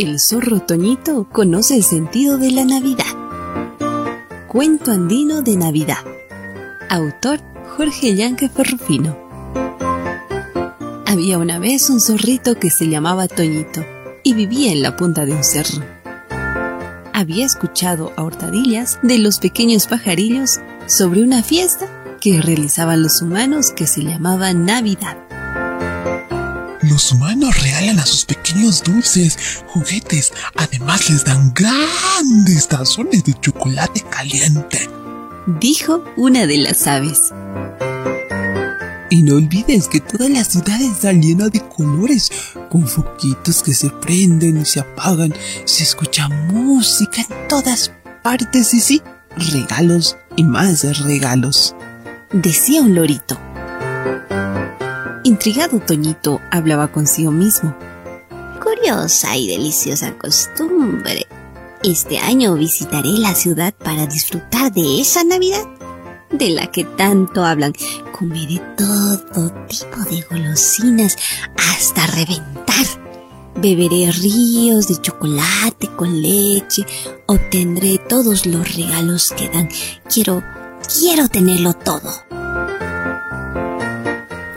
El zorro Toñito conoce el sentido de la Navidad. Cuento andino de Navidad. Autor Jorge Yanque Ferrufino. Había una vez un zorrito que se llamaba Toñito y vivía en la punta de un cerro. Había escuchado a hurtadillas de los pequeños pajarillos sobre una fiesta que realizaban los humanos que se llamaba Navidad. Los humanos regalan a sus pequeños dulces, juguetes, además les dan grandes tazones de chocolate caliente. Dijo una de las aves. Y no olvides que toda la ciudad está llena de colores, con foquitos que se prenden y se apagan, se escucha música en todas partes y sí, regalos y más regalos. Decía un lorito. Intrigado, Toñito hablaba consigo mismo. Curiosa y deliciosa costumbre. Este año visitaré la ciudad para disfrutar de esa Navidad de la que tanto hablan. Comeré todo tipo de golosinas hasta reventar. Beberé ríos de chocolate con leche. Obtendré todos los regalos que dan. Quiero, quiero tenerlo todo.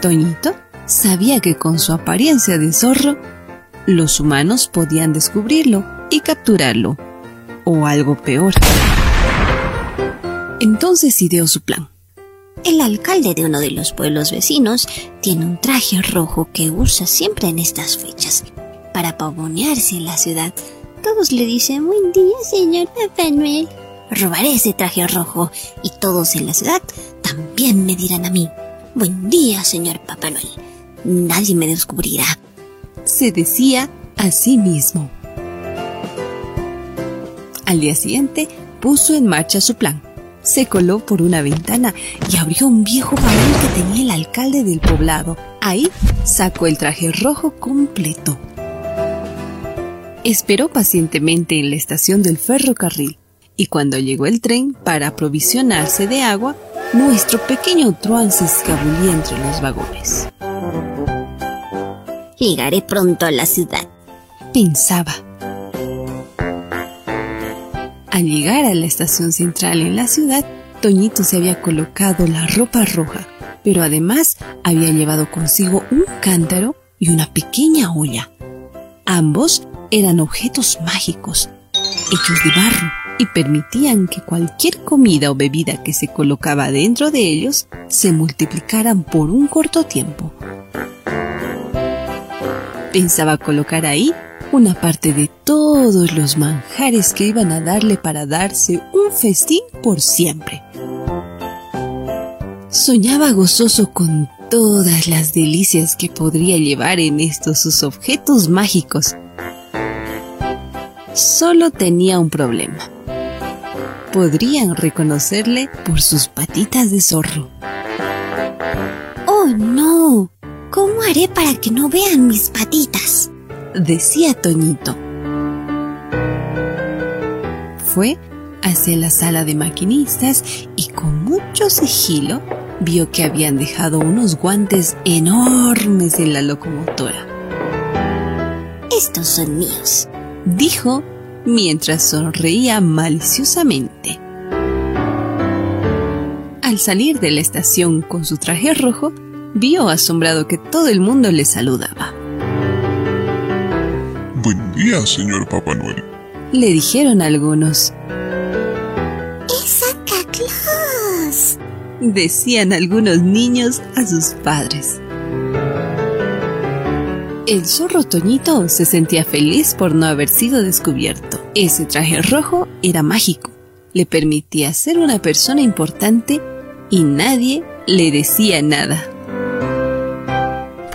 Toñito sabía que con su apariencia de zorro, los humanos podían descubrirlo y capturarlo, o algo peor. Entonces ideó su plan. El alcalde de uno de los pueblos vecinos tiene un traje rojo que usa siempre en estas fechas para pavonearse en la ciudad. Todos le dicen buen día, señor Papá. Robaré ese traje rojo y todos en la ciudad también me dirán a mí Buen día, señor Papá Noel. Nadie me descubrirá. Se decía a sí mismo. Al día siguiente puso en marcha su plan. Se coló por una ventana y abrió un viejo baúl que tenía el alcalde del poblado. Ahí sacó el traje rojo completo. Esperó pacientemente en la estación del ferrocarril y cuando llegó el tren para aprovisionarse de agua, nuestro pequeño Truan se escabullía entre los vagones. Llegaré pronto a la ciudad, pensaba. Al llegar a la estación central en la ciudad, Toñito se había colocado la ropa roja, pero además había llevado consigo un cántaro y una pequeña olla. Ambos eran objetos mágicos, hechos de barro y permitían que cualquier comida o bebida que se colocaba dentro de ellos se multiplicaran por un corto tiempo. Pensaba colocar ahí una parte de todos los manjares que iban a darle para darse un festín por siempre. Soñaba gozoso con todas las delicias que podría llevar en estos sus objetos mágicos. Solo tenía un problema podrían reconocerle por sus patitas de zorro. ¡Oh, no! ¿Cómo haré para que no vean mis patitas? decía Toñito. Fue hacia la sala de maquinistas y con mucho sigilo vio que habían dejado unos guantes enormes en la locomotora. Estos son míos, dijo mientras sonreía maliciosamente. Al salir de la estación con su traje rojo, vio asombrado que todo el mundo le saludaba. Buen día, señor Papá Noel. Le dijeron algunos. ¡Es Santa Claus! Decían algunos niños a sus padres. El zorro Toñito se sentía feliz por no haber sido descubierto. Ese traje rojo era mágico. Le permitía ser una persona importante y nadie le decía nada.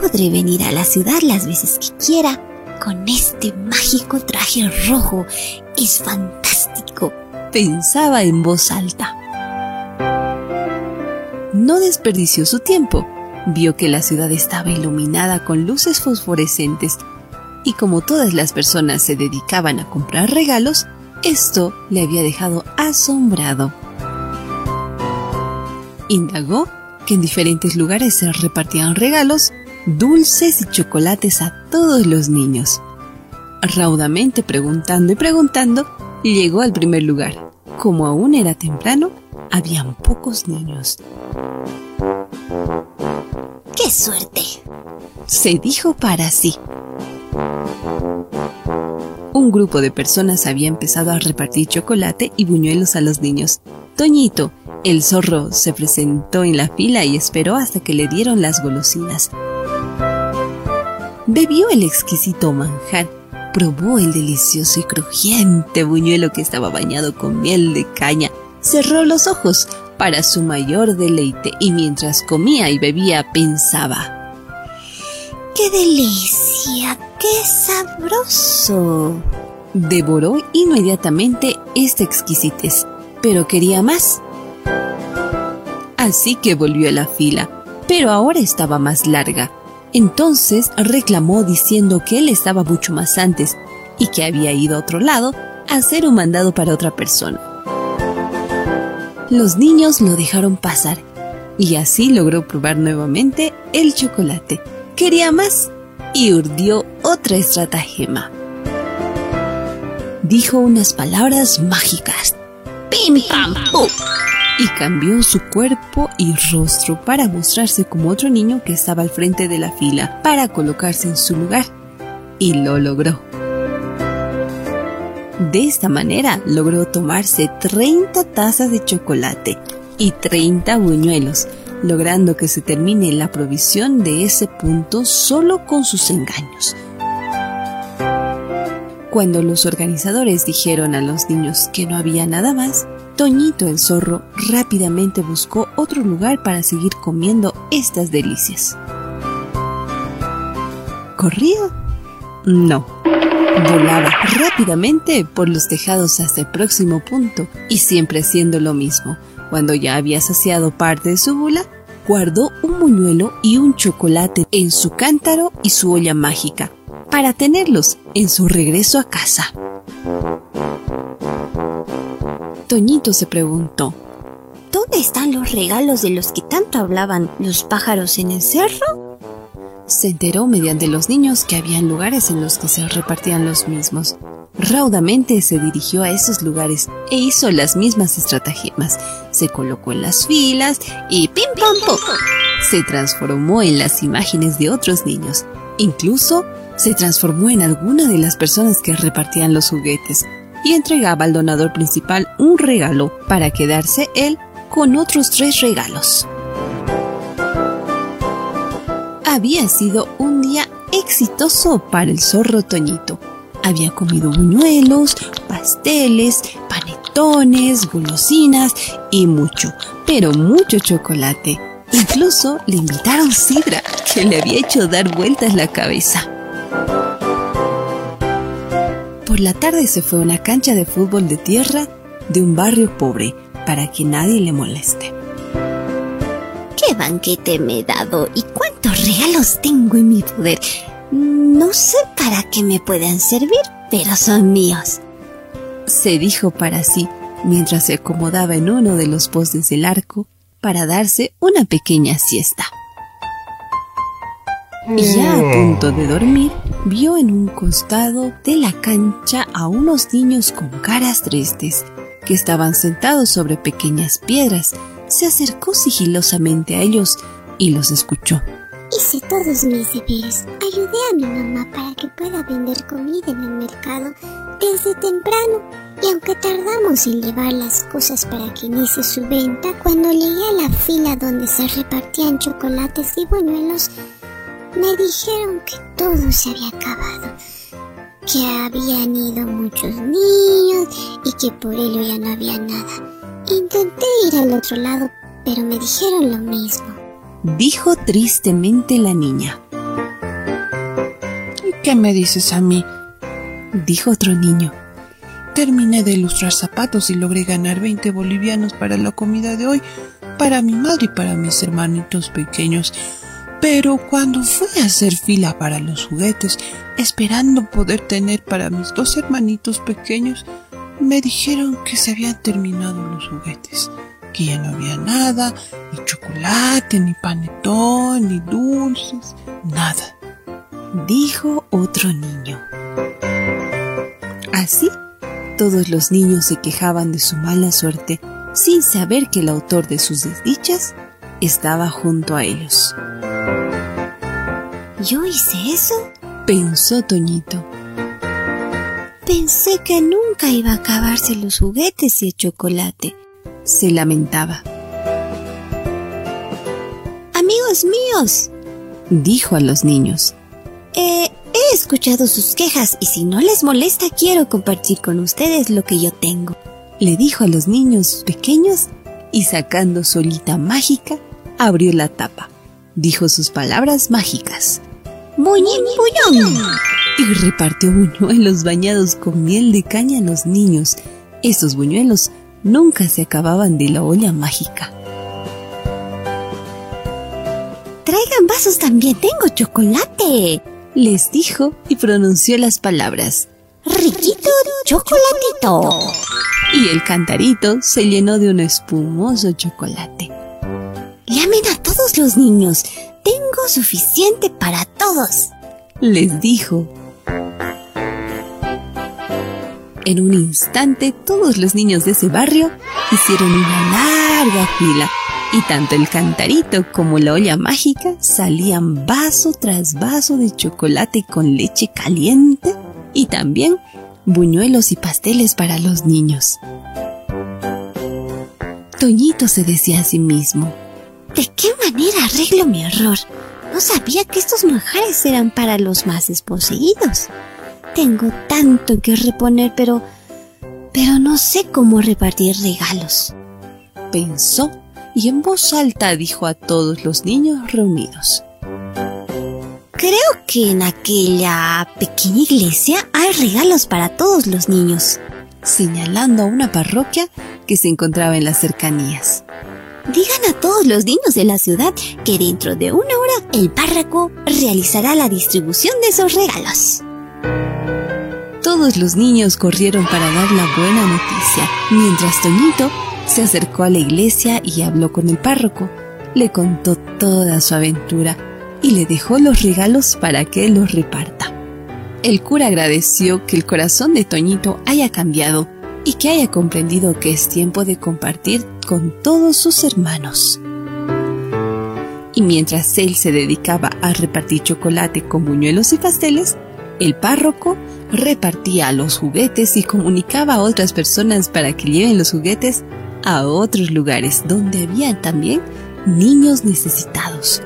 Podré venir a la ciudad las veces que quiera con este mágico traje rojo. Es fantástico. Pensaba en voz alta. No desperdició su tiempo vio que la ciudad estaba iluminada con luces fosforescentes y como todas las personas se dedicaban a comprar regalos, esto le había dejado asombrado. Indagó que en diferentes lugares se repartían regalos, dulces y chocolates a todos los niños. Raudamente preguntando y preguntando, llegó al primer lugar. Como aún era temprano, habían pocos niños. ¡Qué suerte! Se dijo para sí. Un grupo de personas había empezado a repartir chocolate y buñuelos a los niños. Toñito, el zorro, se presentó en la fila y esperó hasta que le dieron las golosinas. Bebió el exquisito manjar, probó el delicioso y crujiente buñuelo que estaba bañado con miel de caña, cerró los ojos para su mayor deleite y mientras comía y bebía pensaba ¡Qué delicia! ¡Qué sabroso! Devoró inmediatamente esta exquisitez, pero quería más. Así que volvió a la fila, pero ahora estaba más larga. Entonces reclamó diciendo que él estaba mucho más antes y que había ido a otro lado a hacer un mandado para otra persona. Los niños lo dejaron pasar y así logró probar nuevamente el chocolate quería más y urdió otra estratagema. Dijo unas palabras mágicas. ¡Pim, pam, pum! Y cambió su cuerpo y rostro para mostrarse como otro niño que estaba al frente de la fila para colocarse en su lugar. Y lo logró. De esta manera logró tomarse 30 tazas de chocolate y 30 buñuelos, logrando que se termine la provisión de ese punto solo con sus engaños. Cuando los organizadores dijeron a los niños que no había nada más, Toñito el zorro rápidamente buscó otro lugar para seguir comiendo estas delicias. ¿Corría? No. Volaba rápidamente por los tejados hasta el próximo punto y siempre haciendo lo mismo, cuando ya había saciado parte de su bula, guardó un muñuelo y un chocolate en su cántaro y su olla mágica para tenerlos en su regreso a casa. Toñito se preguntó, ¿Dónde están los regalos de los que tanto hablaban los pájaros en el cerro? Se enteró mediante los niños que habían lugares en los que se repartían los mismos. Raudamente se dirigió a esos lugares e hizo las mismas estratagemas. Se colocó en las filas y ¡pim pam pum! Se transformó en las imágenes de otros niños. Incluso se transformó en alguna de las personas que repartían los juguetes y entregaba al donador principal un regalo para quedarse él con otros tres regalos. Había sido un día exitoso para el zorro Toñito había comido buñuelos, pasteles, panetones, golosinas y mucho, pero mucho chocolate. Incluso le invitaron sidra, que le había hecho dar vueltas la cabeza. Por la tarde se fue a una cancha de fútbol de tierra de un barrio pobre para que nadie le moleste. ¿Qué banquete me he dado y cuántos regalos tengo en mi poder? No sé para qué me puedan servir, pero son míos. Se dijo para sí mientras se acomodaba en uno de los postes del arco para darse una pequeña siesta. Y ya a punto de dormir, vio en un costado de la cancha a unos niños con caras tristes que estaban sentados sobre pequeñas piedras. Se acercó sigilosamente a ellos y los escuchó. Hice todos mis deberes. Ayudé a mi mamá para que pueda vender comida en el mercado desde temprano. Y aunque tardamos en llevar las cosas para que inicie su venta, cuando llegué a la fila donde se repartían chocolates y buñuelos, me dijeron que todo se había acabado, que habían ido muchos niños y que por ello ya no había nada. Intenté ir al otro lado, pero me dijeron lo mismo dijo tristemente la niña. ¿Qué me dices a mí? Dijo otro niño. Terminé de ilustrar zapatos y logré ganar 20 bolivianos para la comida de hoy, para mi madre y para mis hermanitos pequeños. Pero cuando fui a hacer fila para los juguetes, esperando poder tener para mis dos hermanitos pequeños, me dijeron que se habían terminado los juguetes que ya no había nada, ni chocolate, ni panetón, ni dulces, nada. Dijo otro niño. Así, todos los niños se quejaban de su mala suerte sin saber que el autor de sus desdichas estaba junto a ellos. ¿Yo hice eso? Pensó Toñito. Pensé que nunca iba a acabarse los juguetes y el chocolate. Se lamentaba. Amigos míos, dijo a los niños. Eh, he escuchado sus quejas y si no les molesta quiero compartir con ustedes lo que yo tengo. Le dijo a los niños pequeños y sacando solita mágica, abrió la tapa. Dijo sus palabras mágicas. ¡Buñín, buñón! Y repartió buñuelos bañados con miel de caña a los niños. Esos buñuelos nunca se acababan de la olla mágica. Traigan vasos también, tengo chocolate, les dijo y pronunció las palabras. Riquito chocolatito. Y el cantarito se llenó de un espumoso chocolate. Llamen a todos los niños, tengo suficiente para todos, les dijo. En un instante todos los niños de ese barrio hicieron una larga fila y tanto el cantarito como la olla mágica salían vaso tras vaso de chocolate con leche caliente y también buñuelos y pasteles para los niños. Toñito se decía a sí mismo, ¿de qué manera arreglo mi error? No sabía que estos manjares eran para los más desposeídos. Tengo tanto que reponer, pero... pero no sé cómo repartir regalos. Pensó y en voz alta dijo a todos los niños reunidos. Creo que en aquella pequeña iglesia hay regalos para todos los niños, señalando a una parroquia que se encontraba en las cercanías. Digan a todos los niños de la ciudad que dentro de una hora el párroco realizará la distribución de esos regalos. Todos los niños corrieron para dar la buena noticia, mientras Toñito se acercó a la iglesia y habló con el párroco. Le contó toda su aventura y le dejó los regalos para que los reparta. El cura agradeció que el corazón de Toñito haya cambiado y que haya comprendido que es tiempo de compartir con todos sus hermanos. Y mientras él se dedicaba a repartir chocolate con buñuelos y pasteles, el párroco repartía los juguetes y comunicaba a otras personas para que lleven los juguetes a otros lugares donde había también niños necesitados.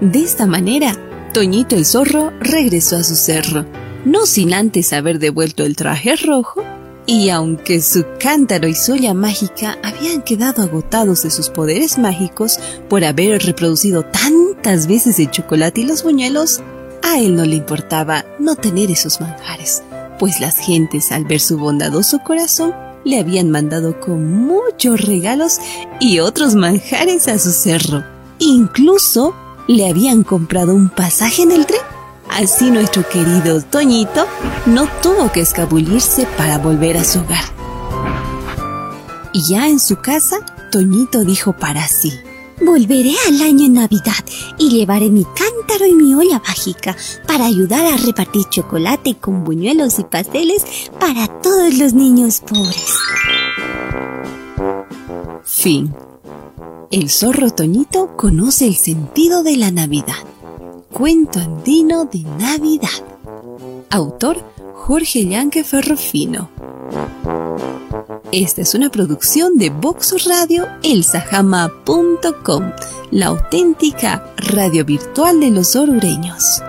De esta manera, Toñito el zorro regresó a su cerro, no sin antes haber devuelto el traje rojo, y aunque su cántaro y soya mágica habían quedado agotados de sus poderes mágicos por haber reproducido tantas veces el chocolate y los buñuelos, a él no le importaba no tener esos manjares, pues las gentes al ver su bondadoso corazón le habían mandado con muchos regalos y otros manjares a su cerro. Incluso le habían comprado un pasaje en el tren. Así nuestro querido Toñito no tuvo que escabullirse para volver a su hogar. Y ya en su casa, Toñito dijo para sí. Volveré al año Navidad y llevaré mi cántaro y mi olla mágica para ayudar a repartir chocolate con buñuelos y pasteles para todos los niños pobres. Fin. El zorro Toñito conoce el sentido de la Navidad. Cuento andino de Navidad. Autor Jorge Yanque Ferrofino. Esta es una producción de Vox Radio elsajama.com, la auténtica radio virtual de los orureños.